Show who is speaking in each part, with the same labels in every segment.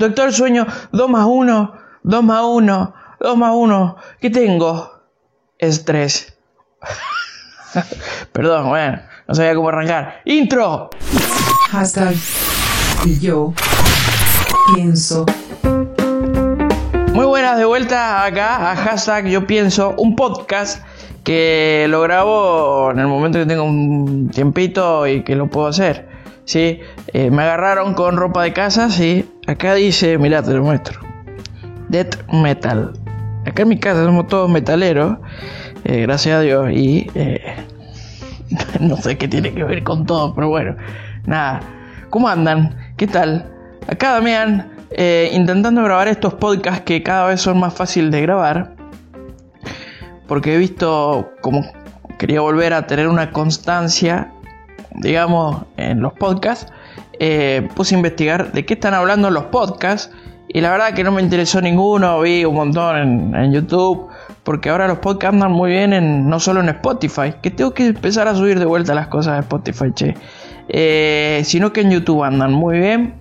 Speaker 1: Doctor Sueño, 2 más 1, 2 más 1, 2 más 1. ¿Qué tengo? Estrés. Perdón, bueno, no sabía cómo arrancar. ¡Intro!
Speaker 2: Hashtag y yo pienso.
Speaker 1: Muy buenas de vuelta acá a hashtag Yo Pienso, un podcast que lo grabo en el momento que tengo un tiempito y que lo puedo hacer. Sí, eh, me agarraron con ropa de casa, sí. Acá dice, mirá, te lo muestro. Death Metal. Acá en mi casa somos todos metaleros, eh, gracias a Dios, y eh, no sé qué tiene que ver con todo, pero bueno, nada. ¿Cómo andan? ¿Qué tal? Acá Damián, intentando grabar estos podcasts que cada vez son más fáciles de grabar porque he visto como quería volver a tener una constancia, digamos, en los podcasts, eh, puse a investigar de qué están hablando los podcasts y la verdad que no me interesó ninguno, vi un montón en, YouTube, porque ahora los podcasts andan muy bien en, no solo en Spotify, que tengo que empezar a subir de vuelta las cosas de Spotify, che, eh, sino que en YouTube andan muy bien.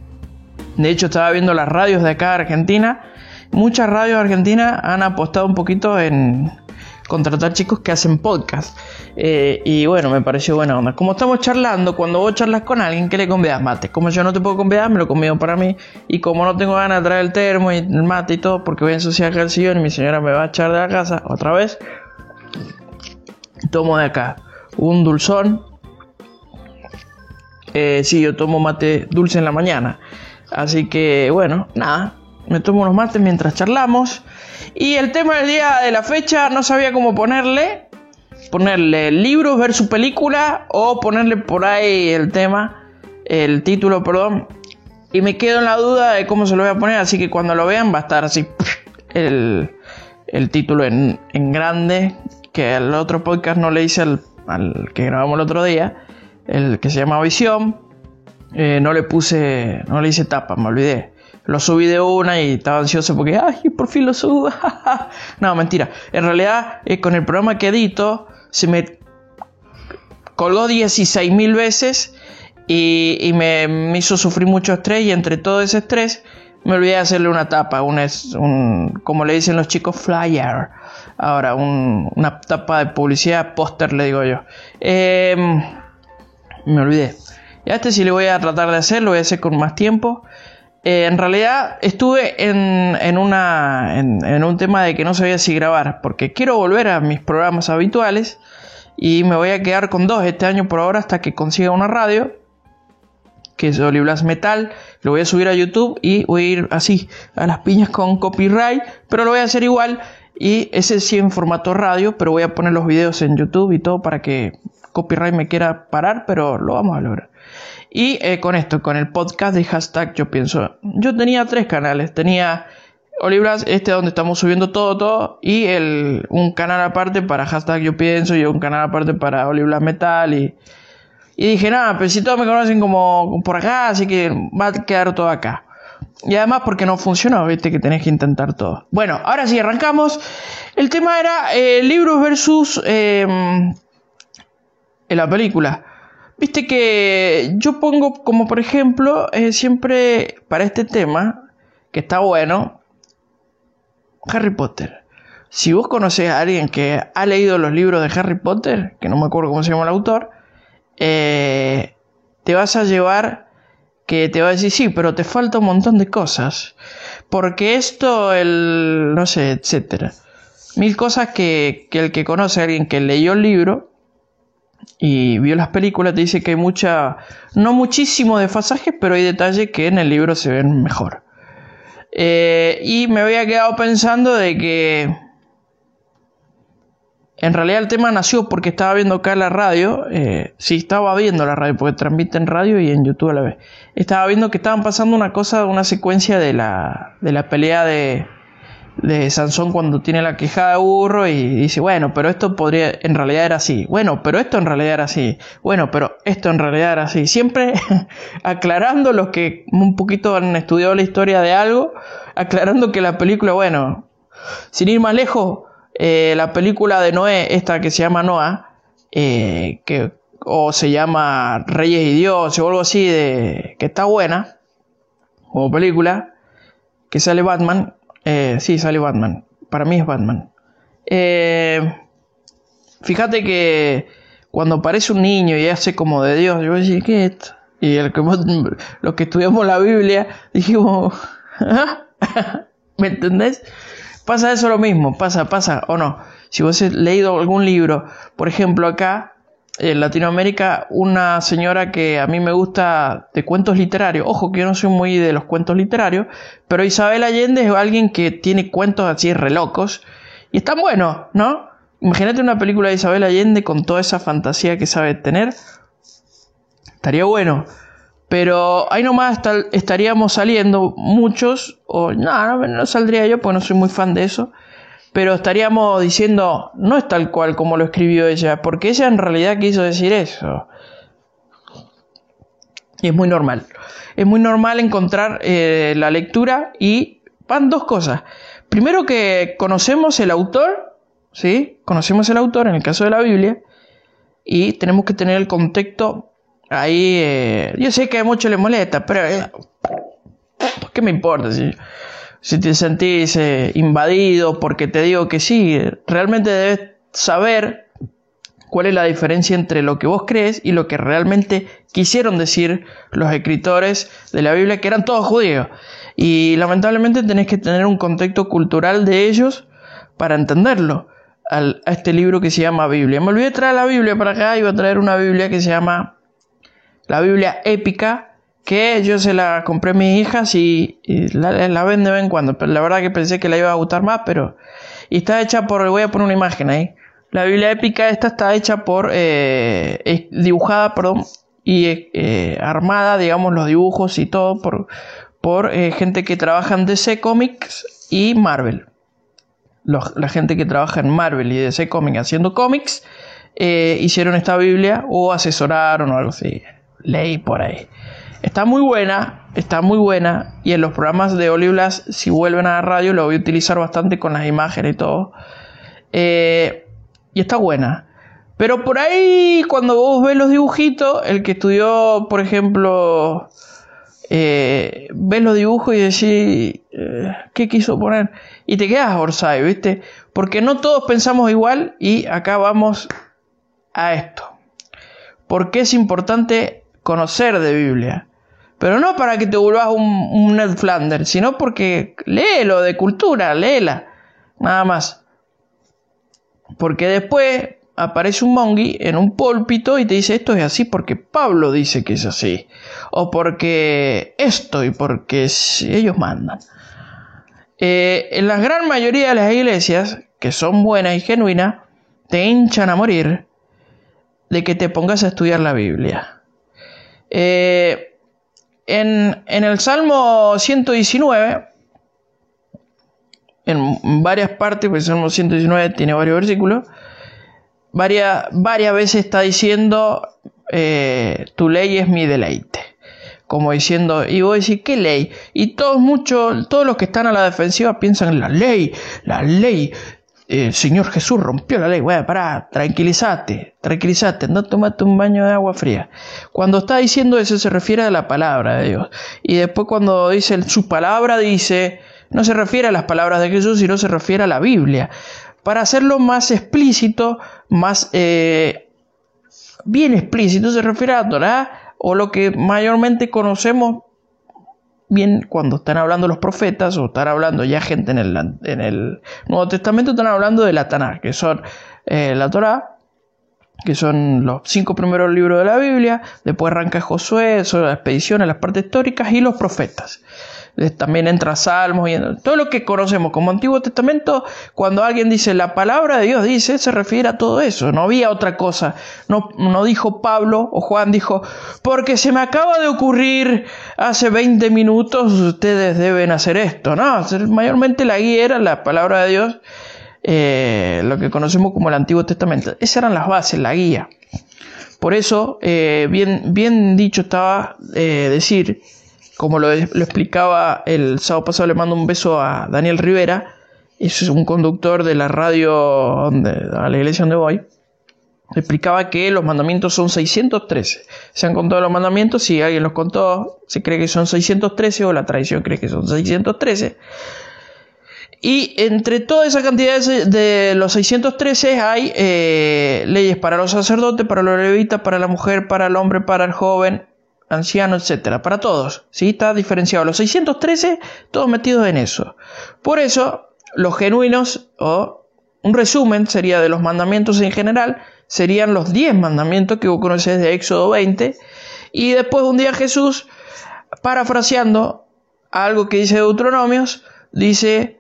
Speaker 1: De hecho estaba viendo las radios de acá de Argentina, muchas radios de Argentina han apostado un poquito en contratar chicos que hacen podcast. Eh, y bueno, me pareció buena onda. Como estamos charlando, cuando vos charlas con alguien, ¿qué le convidas mate? Como yo no te puedo convidar, me lo convido para mí. Y como no tengo ganas de traer el termo y el mate y todo, porque voy a ensuciar el sillón y mi señora me va a echar de la casa otra vez, tomo de acá un dulzón. Eh, sí, yo tomo mate dulce en la mañana. Así que bueno, nada, me tomo unos mates mientras charlamos. Y el tema del día de la fecha no sabía cómo ponerle. Ponerle libros versus película o ponerle por ahí el tema, el título, perdón. Y me quedo en la duda de cómo se lo voy a poner, así que cuando lo vean va a estar así el, título en, grande, que al otro podcast no le hice al, que grabamos el otro día, el que se llama Visión. Eh, no le puse, no le hice tapa, me olvidé lo subí de una y estaba ansioso porque, ay, por fin lo subo. no, mentira. En realidad, eh, con el programa que edito, se me colgó 16 mil veces y, me, hizo sufrir mucho estrés y entre todo ese estrés me olvidé de hacerle una tapa, un, un como le dicen los chicos, flyer. Ahora, una tapa de publicidad, póster, le digo yo. Em, me olvidé. Y a este sí le voy a tratar de hacer, lo voy a hacer con más tiempo. Eh, en realidad estuve en, una, en, un tema de que no sabía si grabar, porque quiero volver a mis programas habituales y me voy a quedar con dos este año por ahora hasta que consiga una radio, que es Oliblas Metal, lo voy a subir a YouTube y voy a ir así a las piñas con copyright, pero lo voy a hacer igual y ese sí en formato radio, pero voy a poner los videos en YouTube y todo para que copyright me quiera parar, pero lo vamos a lograr. Y eh, con esto, con el podcast de hashtag, yo pienso, yo tenía tres canales, tenía Olibras, este donde estamos subiendo todo, todo, y el, un canal aparte para hashtag yo pienso, y un canal aparte para Olibras Metal, y, y dije, nada, pero si todos me conocen como por acá, así que va a quedar todo acá. Y además porque no funcionó, viste que tenés que intentar todo. Bueno, ahora sí, arrancamos. El tema era eh, libros versus eh, la película. Viste que yo pongo como por ejemplo, eh, siempre para este tema, que está bueno, Harry Potter. Si vos conocés a alguien que ha leído los libros de Harry Potter, que no me acuerdo cómo se llama el autor, eh, te vas a llevar que te va a decir, sí, pero te falta un montón de cosas. Porque esto, el, no sé, etcétera. Mil cosas que, que el que conoce a alguien que leyó el libro, y vio las películas, te dice que hay mucha, no muchísimo desfasaje, pero hay detalles que en el libro se ven mejor. Eh, y me había quedado pensando de que en realidad el tema nació porque estaba viendo acá la radio, eh, sí estaba viendo la radio porque transmite en radio y en YouTube a la vez. Estaba viendo que estaban pasando una cosa, una secuencia de la, de la pelea de, de Sansón cuando tiene la quejada de burro y dice, bueno, pero esto podría, en realidad era así. Bueno, pero esto en realidad era así. Bueno, pero esto en realidad era así. Siempre aclarando los que un poquito han estudiado la historia de algo, aclarando que la película, bueno, sin ir más lejos, eh, la película de Noé, esta que se llama Noah, eh, que, o se llama Reyes y Dios o algo así, de, que está buena, como película, que sale Batman. Eh, sí, sale Batman. Para mí es Batman. Eh, fíjate que cuando aparece un niño y hace como de Dios, yo decía, ¿qué es esto? Y el que, los que estudiamos la Biblia dijimos, ¿me entendés? Pasa eso lo mismo, pasa, pasa o no. Si vos has leído algún libro, por ejemplo acá en Latinoamérica, una señora que a mí me gusta de cuentos literarios, ojo que yo no soy muy de los cuentos literarios, pero Isabel Allende es alguien que tiene cuentos así re locos y están buenos, ¿no? Imagínate una película de Isabel Allende con toda esa fantasía que sabe tener. Estaría bueno. Pero ahí nomás estaríamos saliendo muchos, o no, no, no saldría yo porque no soy muy fan de eso pero estaríamos diciendo, no es tal cual como lo escribió ella, porque ella en realidad quiso decir eso. Y es muy normal. Es muy normal encontrar eh, la lectura y van dos cosas. Primero que conocemos el autor, ¿sí? Conocemos el autor en el caso de la Biblia y tenemos que tener el contexto ahí. Eh, yo sé que a muchos les molesta, pero eh, ¿qué me importa? Si, si te sentís eh, invadido, porque te digo que sí, realmente debes saber cuál es la diferencia entre lo que vos crees y lo que realmente quisieron decir los escritores de la Biblia, que eran todos judíos. Y lamentablemente tenés que tener un contexto cultural de ellos para entenderlo. a este libro que se llama Biblia. Me olvidé de traer la Biblia para acá, iba a traer una Biblia que se llama la Biblia épica que yo se la compré a mis hijas y, la, la, ven de vez en cuando. Pero la verdad que pensé que la iba a gustar más, pero... Y está hecha por... Voy a poner una imagen ahí. La Biblia épica esta está hecha por... Eh, dibujada, perdón, y eh, armada, digamos, los dibujos y todo por, por eh, gente que trabaja en DC Comics y Marvel. la gente que trabaja en Marvel y DC Comics haciendo cómics hicieron esta Biblia o asesoraron o algo así. Leí por ahí. Está muy buena, está muy buena. Y en los programas de Oliblas, si vuelven a la radio, lo voy a utilizar bastante con las imágenes y todo. Eh, y está buena. Pero por ahí, cuando vos ves los dibujitos, el que estudió, por ejemplo, eh, ves los dibujos y decís, eh, ¿qué quiso poner? Y te quedas Orsay, ¿viste? Porque no todos pensamos igual y acá vamos a esto. ¿Por qué es importante conocer de Biblia? Pero no para que te vuelvas un, Ned Flanders, sino porque léelo de cultura, léela. Nada más. Porque después aparece un mongi en un pólpito y te dice esto es así porque Pablo dice que es así. O porque esto y porque ellos mandan. Eh, en la gran mayoría de las iglesias, que son buenas y genuinas, te hinchan a morir de que te pongas a estudiar la Biblia. Eh, en, el Salmo 119, en varias partes, porque el Salmo 119 tiene varios versículos, varias, varias veces está diciendo, eh, tu ley es mi deleite. Como diciendo, y vos decís, ¿qué ley? Y todos, muchos, todos los que están a la defensiva piensan en la ley, la ley, el Señor Jesús rompió la ley. Bueno, pará, tranquilízate, tranquilízate, no tomate un baño de agua fría. Cuando está diciendo eso se refiere a la palabra de Dios. Y después cuando dice su palabra dice, no se refiere a las palabras de Jesús, sino se refiere a la Biblia. Para hacerlo más explícito, más eh, bien explícito, se refiere a Torah o lo que mayormente conocemos bien cuando están hablando los profetas o están hablando ya gente en el, en el Nuevo Testamento, están hablando de la Tanakh, que son eh, la Torah, que son los cinco primeros libros de la Biblia, después arranca Josué, son las expediciones, las partes históricas y los profetas también entra Salmos y todo lo que conocemos como Antiguo Testamento, cuando alguien dice la palabra de Dios dice, se refiere a todo eso, no había otra cosa. No, no dijo Pablo o Juan dijo, porque se me acaba de ocurrir hace 20 minutos, ustedes deben hacer esto. No, mayormente la guía era la palabra de Dios, eh, lo que conocemos como el Antiguo Testamento. Esas eran las bases, la guía. Por eso, eh, bien, bien dicho estaba eh, decir como lo, explicaba el sábado pasado, le mando un beso a Daniel Rivera, es un conductor de la radio a la iglesia donde voy, explicaba que los mandamientos son 613. Se han contado los mandamientos, si alguien los contó, se cree que son 613 o la tradición cree que son 613. Y entre toda esa cantidad de los 613 hay eh, leyes para los sacerdotes, para los levitas, para la mujer, para el hombre, para el joven, anciano, etcétera, para todos. ¿sí? Está diferenciado. Los 613, todos metidos en eso. Por eso, los genuinos, o un resumen sería de los mandamientos en general, serían los 10 mandamientos que vos conocés de Éxodo 20. Y después un día Jesús, parafraseando algo que dice Deuteronomios, dice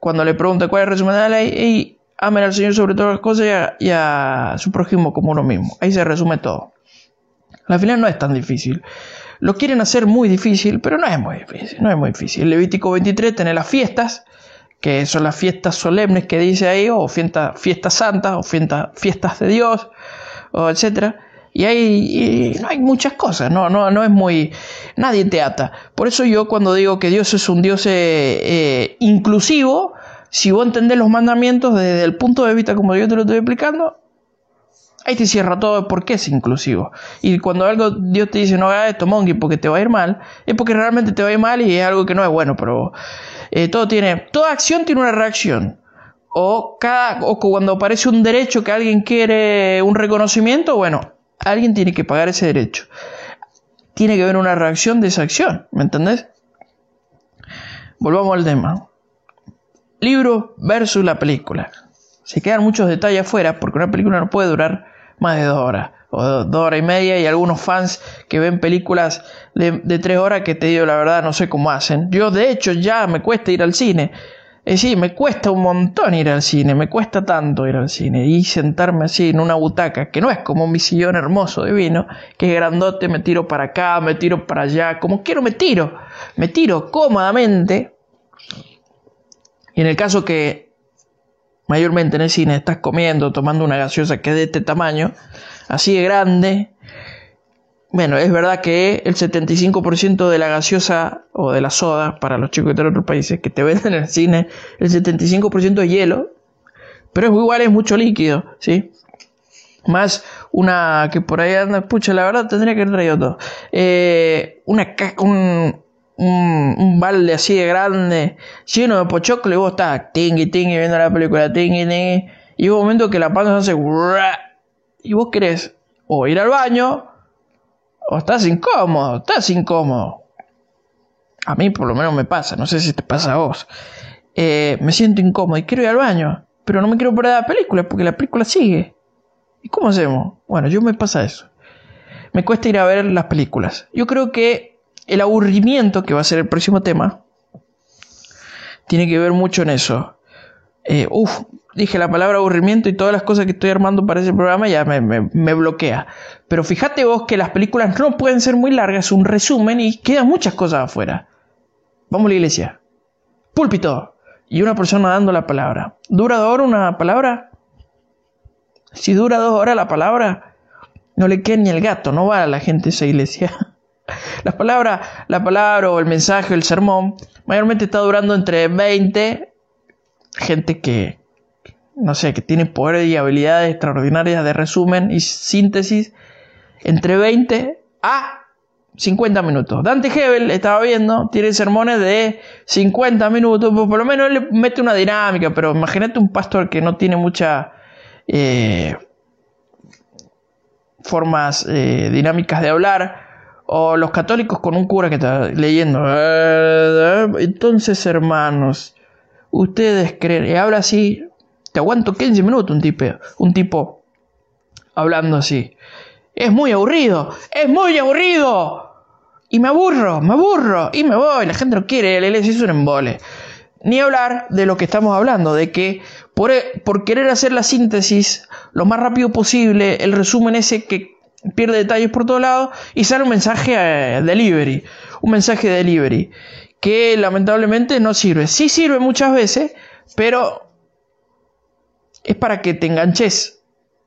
Speaker 1: cuando le pregunta cuál es el resumen de la ley, y amen al Señor sobre todas las cosas y a, su prójimo como uno mismo. Ahí se resume todo. La final no es tan difícil. Lo quieren hacer muy difícil, pero no es muy difícil, no es muy difícil. Levítico 23 tiene las fiestas, que son las fiestas solemnes que dice ahí, o fiestas fiesta santas, o fiestas de Dios, o etcétera. Y hay, no hay muchas cosas, no, no, no es muy... Nadie te ata. Por eso yo cuando digo que Dios es un Dios eh, eh, inclusivo, si vos entendés los mandamientos desde el punto de vista como yo te lo estoy explicando, ahí te cierra todo por qué es inclusivo. Y cuando algo Dios te dice no hagas esto, monkey, porque te va a ir mal, es porque realmente te va a ir mal y es algo que no es bueno, pero eh, todo tiene, toda acción tiene una reacción. O, cada, o cuando aparece un derecho que alguien quiere un reconocimiento, bueno, Alguien tiene que pagar ese derecho. Tiene que haber una reacción de esa acción, ¿me entendés? Volvamos al tema. Libro versus la película. Se quedan muchos detalles afuera porque una película no puede durar más de dos horas o dos horas y media y algunos fans que ven películas de, tres horas que te digo la verdad no sé cómo hacen. Yo de hecho ya me cuesta ir al cine es decir, me cuesta un montón ir al cine, me cuesta tanto ir al cine y sentarme así en una butaca, que no es como mi sillón hermoso de vino, que es grandote, me tiro para acá, me tiro para allá, como quiero me tiro, me tiro cómodamente. Y en el caso que mayormente en el cine estás comiendo, tomando una gaseosa que es de este tamaño, así de grande, bueno, es verdad que el 75% de la gaseosa o de la soda, para los chicos de otros países que te venden en el cine, el 75% es hielo, pero es igual, es mucho líquido, ¿sí? Más una que por ahí anda, pucha, la verdad tendría que haber traído todo. Eh, una un, un, balde así de grande, lleno de pochoclo, y vos estás tingui tingui viendo la película, tingui tingui, y un momento que la panza hace y vos querés o ir al baño o estás incómodo, estás incómodo. A mí por lo menos me pasa, no sé si te pasa a vos. Eh, me siento incómodo y quiero ir al baño, pero no me quiero poner la película porque la película sigue. ¿Y cómo hacemos? Bueno, yo me pasa eso. Me cuesta ir a ver las películas. Yo creo que el aburrimiento, que va a ser el próximo tema, tiene que ver mucho en eso. Eh, uf, dije la palabra aburrimiento y todas las cosas que estoy armando para ese programa ya me, bloquea. Pero fíjate vos que las películas no pueden ser muy largas, un resumen y quedan muchas cosas afuera. Vamos a la iglesia. Púlpito. Y una persona dando la palabra. ¿Dura dos horas una palabra? Si dura dos horas la palabra, no le queda ni el gato, no va a la gente a esa iglesia. Las palabras, la palabra o el mensaje, el sermón, mayormente está durando entre 20 gente que, no sé, que tiene poder y habilidades extraordinarias de resumen y síntesis entre 20 a 50 minutos. Dante Hebel, estaba viendo, tiene sermones de 50 minutos, pues por lo menos le mete una dinámica, pero imagínate un pastor que no tiene muchas eh, formas eh, dinámicas de hablar, o los católicos con un cura que está leyendo. Entonces, hermanos, ustedes creen, y habla así, te aguanto 15 minutos un tipo, un tipo hablando así. Es muy aburrido, es muy aburrido. Y me aburro, me aburro, y me voy, la gente no quiere, el LS es un embole. Ni hablar de lo que estamos hablando, de que por, por querer hacer la síntesis lo más rápido posible, el resumen ese que pierde detalles por todos lados y sale un mensaje eh, delivery, un mensaje delivery que lamentablemente no sirve. Sí sirve muchas veces, pero es para que te enganches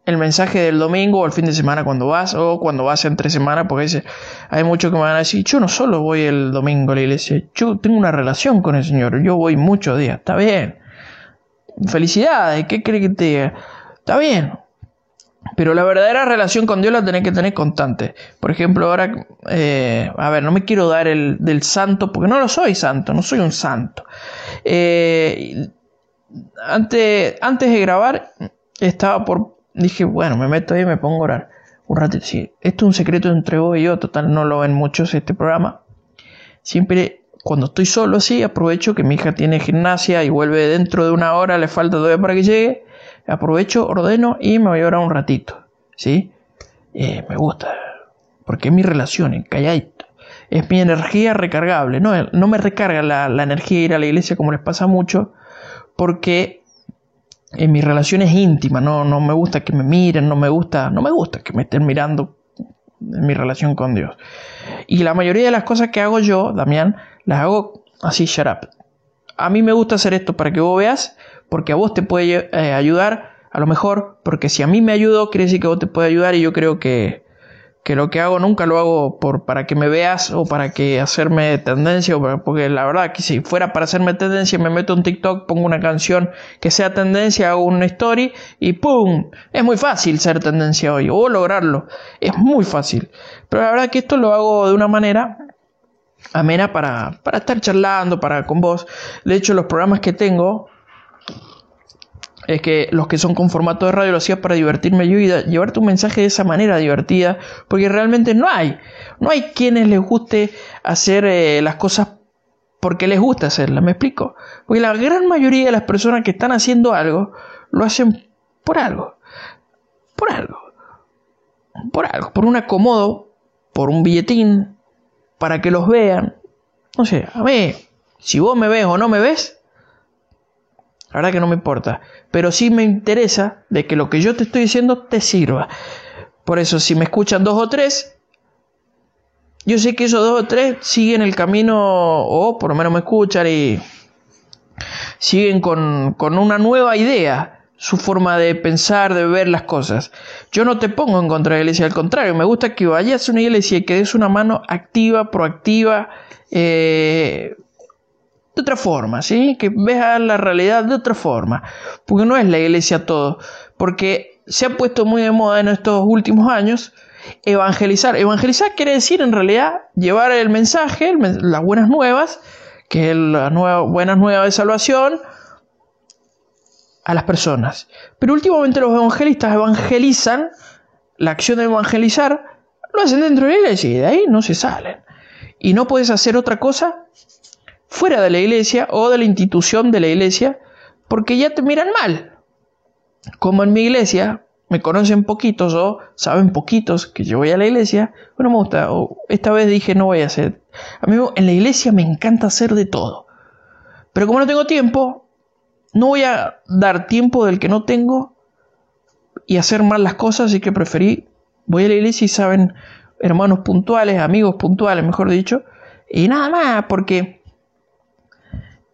Speaker 1: el mensaje del domingo o el fin de semana cuando vas o cuando vas entre semana, porque hay muchos que me van a decir, yo no solo voy el domingo a la iglesia, yo tengo una relación con el Señor, yo voy muchos días, está bien. Felicidades, ¿qué cree que te diga? Está bien. Pero la verdadera relación con Dios la tenés que tener constante. Por ejemplo, ahora, eh, a ver, no me quiero dar el del santo, porque no lo soy santo, no soy un santo. Eh, antes, antes de grabar, estaba por. Dije, bueno, me meto ahí y me pongo a orar. Un ratito, sí. Esto es un secreto entre vos y yo, total, no lo ven muchos este programa. Siempre, cuando estoy solo así, aprovecho que mi hija tiene gimnasia y vuelve dentro de una hora, le falta todavía para que llegue. Aprovecho, ordeno y me voy a orar un ratito. ¿Sí? Eh, me gusta. Porque es mi relación, calladito. Es mi energía recargable. No, no me recarga la, la energía ir a la iglesia como les pasa mucho porque en mis relaciones íntimas, no, no me gusta que me miren, no me gusta, no me gusta que me estén mirando en mi relación con Dios. Y la mayoría de las cosas que hago yo, Damián, las hago así, shut up. A mí me gusta hacer esto para que vos veas, porque a vos te puede eh, ayudar, a lo mejor, porque si a mí me ayudó, quiere decir que vos te puede ayudar y yo creo que, que lo que hago nunca lo hago por, para que me veas o para que hacerme tendencia, o porque la verdad que si fuera para hacerme tendencia me meto un TikTok, pongo una canción que sea tendencia, hago una story y ¡pum! Es muy fácil ser tendencia hoy o lograrlo, es muy fácil. Pero la verdad que esto lo hago de una manera amena para, para estar charlando, para con vos. De hecho los programas que tengo es que los que son con formato de radio lo hacía para divertirme yo y llevarte un mensaje de esa manera divertida, porque realmente no hay, no hay quienes les guste hacer eh, las cosas porque les gusta hacerlas, ¿me explico? Porque la gran mayoría de las personas que están haciendo algo, lo hacen por algo, por algo, por algo, por un acomodo, por un billetín, para que los vean. No sé, a ver, si vos me ves o no me ves, la verdad que no me importa. Pero sí me interesa de que lo que yo te estoy diciendo te sirva. Por eso, si me escuchan dos o tres, yo sé que esos dos o tres siguen el camino, o por lo menos me escuchan y siguen con, con una nueva idea, su forma de pensar, de ver las cosas. Yo no te pongo en contra de la iglesia, al contrario, me gusta que vayas a una iglesia y que des una mano activa, proactiva, eh, de otra forma, ¿sí? Que veas la realidad de otra forma. Porque no es la iglesia todo. Porque se ha puesto muy de moda en estos últimos años evangelizar. Evangelizar quiere decir en realidad llevar el mensaje, las buenas nuevas, que es la nueva, buenas nuevas de salvación, a las personas. Pero últimamente los evangelistas evangelizan, la acción de evangelizar, lo hacen dentro de la iglesia y de ahí no se salen. Y no puedes hacer otra cosa fuera de la iglesia o de la institución de la iglesia porque ya te miran mal. Como en mi iglesia me conocen poquitos o saben poquitos que yo voy a la iglesia, bueno, me gusta. O esta vez dije no voy a hacer. A mí en la iglesia me encanta hacer de todo. Pero como no tengo tiempo, no voy a dar tiempo del que no tengo y hacer mal las cosas, así que preferí, voy a la iglesia y saben, hermanos puntuales, amigos puntuales, mejor dicho, y nada más, porque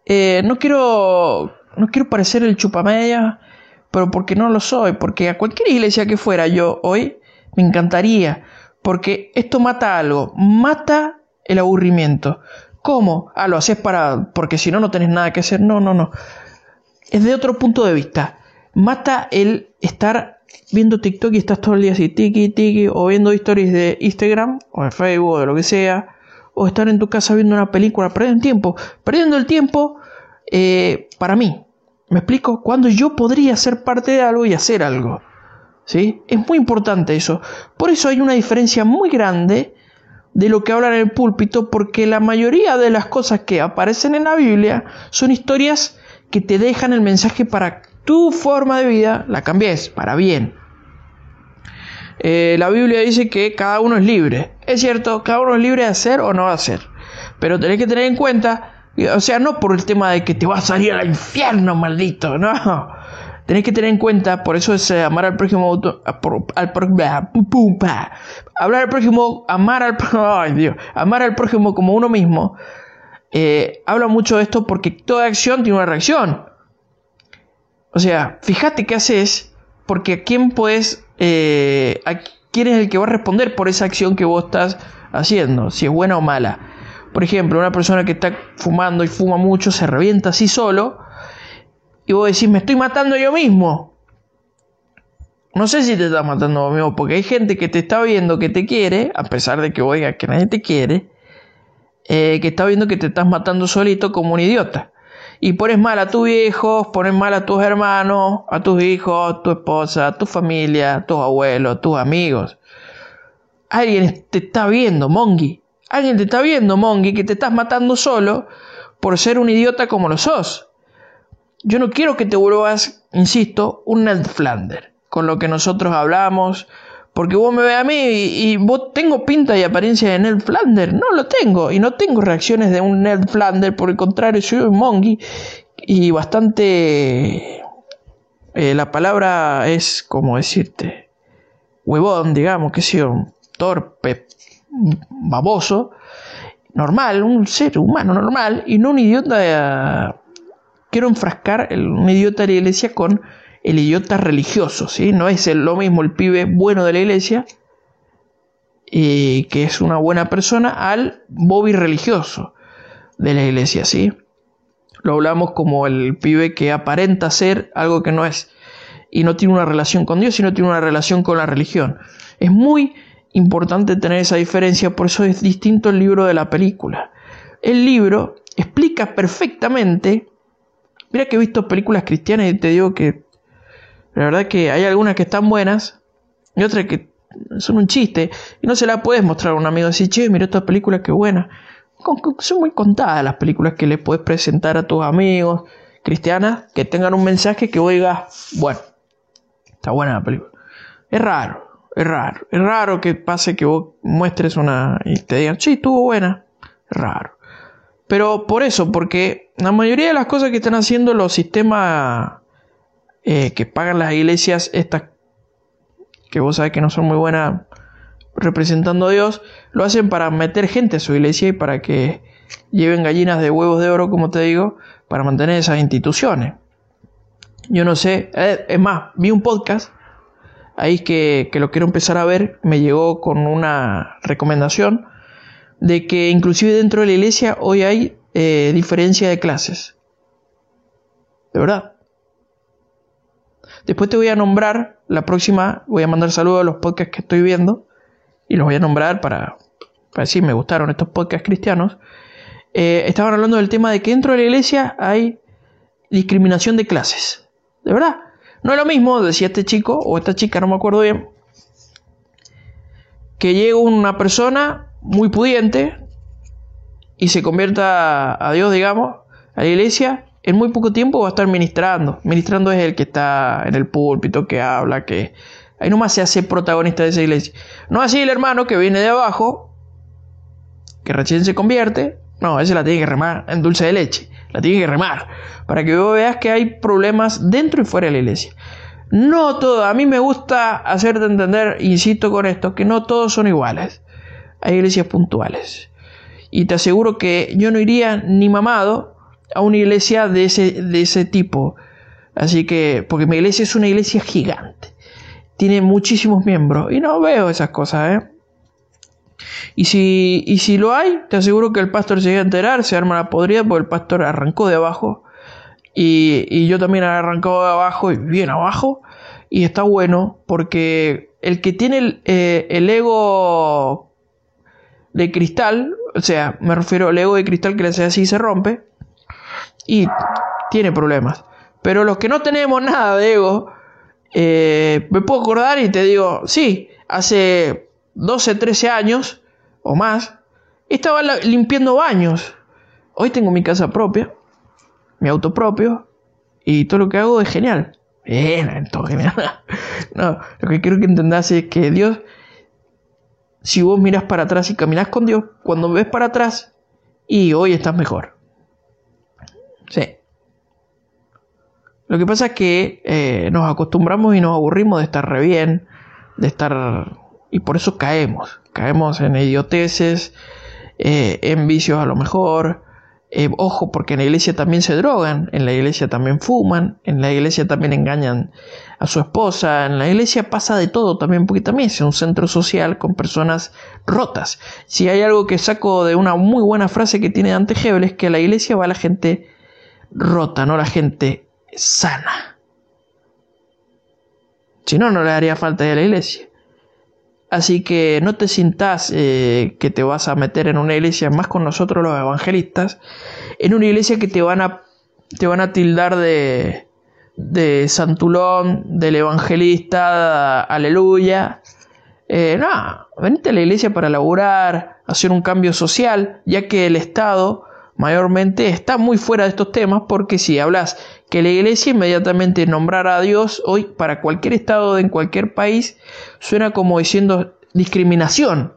Speaker 1: eh, no quiero no quiero parecer el chupamedia, pero porque no lo soy, porque a cualquier iglesia que fuera yo hoy me encantaría, porque esto mata algo, mata el aburrimiento. ¿Cómo? Ah, lo haces para porque si no no tenés nada que hacer. No, no, no. Es de otro punto de vista. Mata el estar viendo TikTok y estás todo el día así, tiki, tiki, o viendo historias de Instagram, o de Facebook, o de lo que sea, o estar en tu casa viendo una película, perdiendo tiempo, perdiendo el tiempo eh, para mí. ¿Me explico? Cuando yo podría ser parte de algo y hacer algo. ¿Sí? Es muy importante eso. Por eso hay una diferencia muy grande de lo que hablan en el púlpito, porque la mayoría de las cosas que aparecen en la Biblia son historias que te dejan el mensaje para tu forma de vida la cambies para bien. Eh, la Biblia dice que cada uno es libre. Es cierto, cada uno es libre de hacer o no hacer. Pero tenés que tener en cuenta, o sea, no por el tema de que te vas a salir al infierno, maldito, no. Tenés que tener en cuenta, por eso es eh, amar al prójimo, hablar al prójimo, amar al, Dios, amar al prójimo como uno mismo. Eh, habla mucho de esto porque toda acción tiene una reacción. O sea, fíjate qué haces, porque a quién puedes eh, quién es el que va a responder por esa acción que vos estás haciendo, si es buena o mala. Por ejemplo, una persona que está fumando y fuma mucho se revienta así solo y vos decís, me estoy matando yo mismo. no sé si te estás matando vos mismo, porque hay gente que te está viendo que te quiere, a pesar de que oiga que nadie te quiere, eh, que está viendo que te estás matando solito como un idiota. Y pones mal a tus viejos, pones mal a tus hermanos, a tus hijos, tu esposa, tu familia, tus abuelos, tus amigos. Alguien te está viendo, Mongi. Alguien te está viendo, Mongi, que te estás matando solo por ser un idiota como lo sos. Yo no quiero que te vuelvas, insisto, un Ned Flander, con lo que nosotros hablamos, porque vos me ves a mí y, vos tengo pinta y apariencia de Ned Flander. No lo tengo. Y no tengo reacciones de un Ned Flander. Por el contrario, soy un mongi. Y bastante... Eh, la palabra es como decirte... Huevón, digamos, que soy un torpe, baboso. Normal, un ser humano normal. Y no un idiota... quiero enfrascar un idiota de la iglesia con el idiota religioso, ¿sí? No es lo mismo el pibe bueno de la iglesia, y que es una buena persona, al Bobby religioso de la iglesia, ¿sí? Lo hablamos como el pibe que aparenta ser algo que no es y no tiene una relación con Dios, sino tiene una relación con la religión. Es muy importante tener esa diferencia, por eso es distinto el libro de la película. El libro explica perfectamente, mira que he visto películas cristianas y te digo que la verdad que hay algunas que están buenas y otras que son un chiste. Y no se la puedes mostrar a un amigo decir, che, mira esta película que buena. Son muy contadas las películas que le puedes presentar a tus amigos cristianas que tengan un mensaje que oiga, bueno, está buena la película. Es raro, es raro. Es raro que pase que vos muestres una y te digan, sí, estuvo buena. Es raro. Pero por eso, porque la mayoría de las cosas que están haciendo los sistemas eh, que pagan las iglesias, estas que vos sabés que no son muy buenas representando a Dios, lo hacen para meter gente a su iglesia y para que lleven gallinas de huevos de oro, como te digo, para mantener esas instituciones. Yo no sé, eh, es más, vi un podcast ahí que, que, lo quiero empezar a ver, me llegó con una recomendación de que inclusive dentro de la iglesia hoy hay eh, diferencia de clases. De verdad. Después te voy a nombrar, la próxima voy a mandar saludos a los podcasts que estoy viendo y los voy a nombrar para, para decir me gustaron estos podcasts cristianos. Eh, estaban hablando del tema de que dentro de la iglesia hay discriminación de clases. De verdad. No es lo mismo, decía este chico o esta chica, no me acuerdo bien, que llegue una persona muy pudiente y se convierta a Dios, digamos, a la iglesia, en muy poco tiempo va a estar ministrando. Ministrando es el que está en el púlpito, que habla, que ahí nomás se hace protagonista de esa iglesia. No así el hermano que viene de abajo, que recién se convierte. No, ese la tiene que remar en dulce de leche. La tiene que remar. Para que vos veas que hay problemas dentro y fuera de la iglesia. No todo. A mí me gusta hacerte entender, insisto con esto, que no todos son iguales. Hay iglesias puntuales. Y te aseguro que yo no iría ni mamado a una iglesia de ese, de ese tipo. Así que, porque mi iglesia es una iglesia gigante. Tiene muchísimos miembros. Y no veo esas cosas, ¿eh? Y si, y si lo hay, te aseguro que el pastor se llega a enterar, se arma la podrida, porque el pastor arrancó de abajo. Y, y yo también he arrancado de abajo y bien abajo. Y está bueno porque el que tiene el, eh, el ego de cristal, o sea, me refiero al ego de cristal que le hace así y se rompe, y tiene problemas. Pero los que no tenemos nada de ego, eh, me puedo acordar y te digo, sí, hace 12, 13 años o más, estaba limpiando baños. Hoy tengo mi casa propia, mi auto propio, y todo lo que hago es genial. Todo genial. no, lo que quiero que entendas es que Dios, si vos miras para atrás y caminas con Dios, cuando ves para atrás, y hoy estás mejor. Sí. Lo que pasa es que eh, nos acostumbramos y nos aburrimos de estar re bien, de estar... Y por eso caemos. Caemos en idioteces, eh, en vicios a lo mejor. Eh, ojo, porque en la iglesia también se drogan, en la iglesia también fuman, en la iglesia también engañan a su esposa, en la iglesia pasa de todo también, porque también es un centro social con personas rotas. Si hay algo que saco de una muy buena frase que tiene Dante Hebel es que a la iglesia va la gente rota, no la gente sana. Si no, no le haría falta de la iglesia. Así que no te sintas eh, que te vas a meter en una iglesia, más con nosotros los evangelistas, en una iglesia que te van a, te van a tildar de, de santulón, del evangelista, aleluya. Eh, no, venite a la iglesia para laburar, hacer un cambio social, ya que el Estado mayormente está muy fuera de estos temas, porque si hablas que la iglesia inmediatamente nombrará a Dios, hoy para cualquier Estado en cualquier país, suena como diciendo discriminación.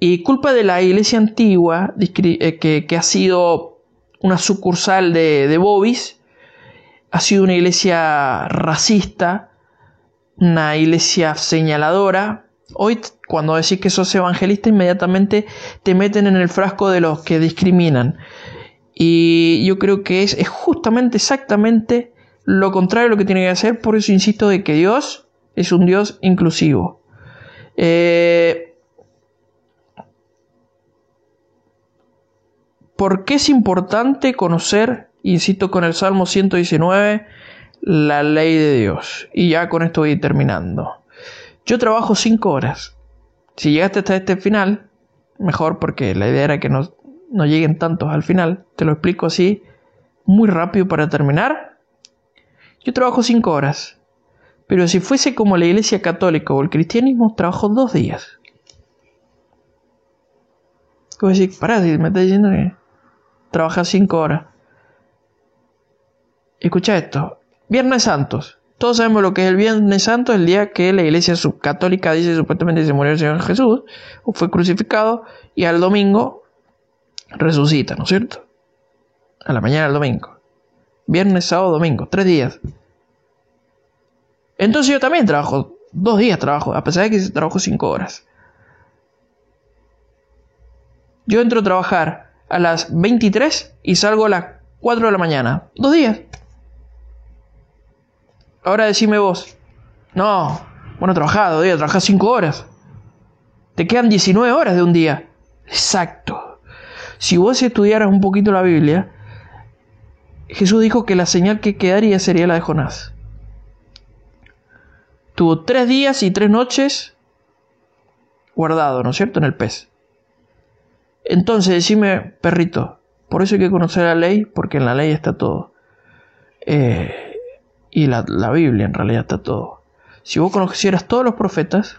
Speaker 1: Y culpa de la iglesia antigua, eh, que, ha sido una sucursal de, de Bobis, ha sido una iglesia racista, una iglesia señaladora. Hoy cuando decís que sos evangelista inmediatamente te meten en el frasco de los que discriminan. Y yo creo que es, justamente exactamente lo contrario de lo que tiene que hacer. Por eso insisto de que Dios es un Dios inclusivo. Eh, ¿Por qué es importante conocer, insisto con el Salmo 119, la ley de Dios. Y ya con esto voy terminando. Yo trabajo 5 horas. Si llegaste hasta este final, mejor porque la idea era que no, no lleguen tantos al final. Te lo explico así, muy rápido para terminar. Yo trabajo 5 horas. Pero si fuese como la iglesia católica o el cristianismo, trabajo dos días. A decir, pará, me estás diciendo que trabajas 5 horas. Escucha esto. Viernes Santos. Todos sabemos lo que es el Viernes Santo, el día que la iglesia subcatólica dice supuestamente se murió el Señor Jesús, o fue crucificado, y al domingo resucita, ¿no es cierto? A la mañana del domingo. Viernes, sábado, domingo, tres días. Entonces yo también trabajo, dos días trabajo, a pesar de que trabajo cinco horas. Yo entro a trabajar a las 23 y salgo a las 4 de la mañana. Dos días. Ahora decime vos. No, bueno, trabajado, día, trabajás 5 horas. Te quedan 19 horas de un día. Exacto. Si vos estudiaras un poquito la Biblia, Jesús dijo que la señal que quedaría sería la de Jonás. Tuvo tres días y tres noches guardado, ¿no es cierto?, en el pez. Entonces, decime, perrito, por eso hay que conocer la ley, porque en la ley está todo. Eh, y la, Biblia en realidad está todo. Si vos conocieras todos los profetas,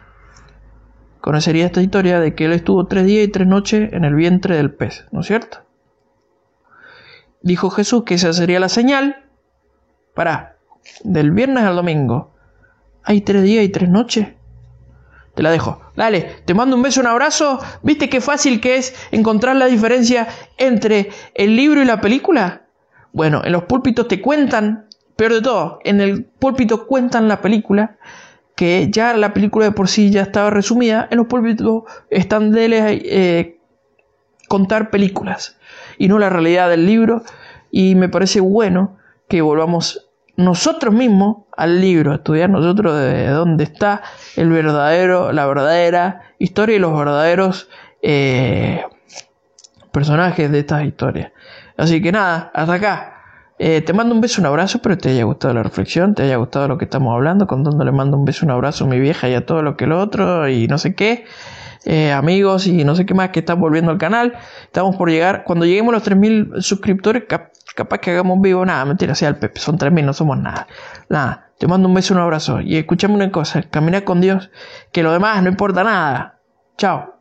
Speaker 1: conocerías esta historia de que él estuvo tres días y tres noches en el vientre del pez, ¿no es cierto? Dijo Jesús que esa sería la señal para del viernes al domingo. Hay tres días y tres noches. Te la dejo. Dale, te mando un beso, un abrazo. ¿Viste qué fácil que es encontrar la diferencia entre el libro y la película? Bueno, en los púlpitos te cuentan Peor de todo, en el púlpito cuentan la película, que ya la película de por sí ya estaba resumida, en los púlpitos están de eh, contar películas y no la realidad del libro. Y me parece bueno que volvamos nosotros mismos al libro, a estudiar nosotros de dónde está el verdadero, la verdadera historia y los verdaderos eh, personajes de estas historias. Así que nada, hasta acá. Eh, te mando un beso, un abrazo, pero te haya gustado la reflexión, te haya gustado lo que estamos hablando, con donde le mando un beso, un abrazo a mi vieja y a todo lo que lo otro y no sé qué. Eh, amigos y no sé qué más que están volviendo al canal. Estamos por llegar, cuando lleguemos a los 3.000 suscriptores, capaz que hagamos vivo, nada, mentira, sea el Pepe, son 3.000, no somos nada. Nada, te mando un beso, un abrazo y escúchame una cosa, camina con Dios, que lo demás no importa nada. Chao.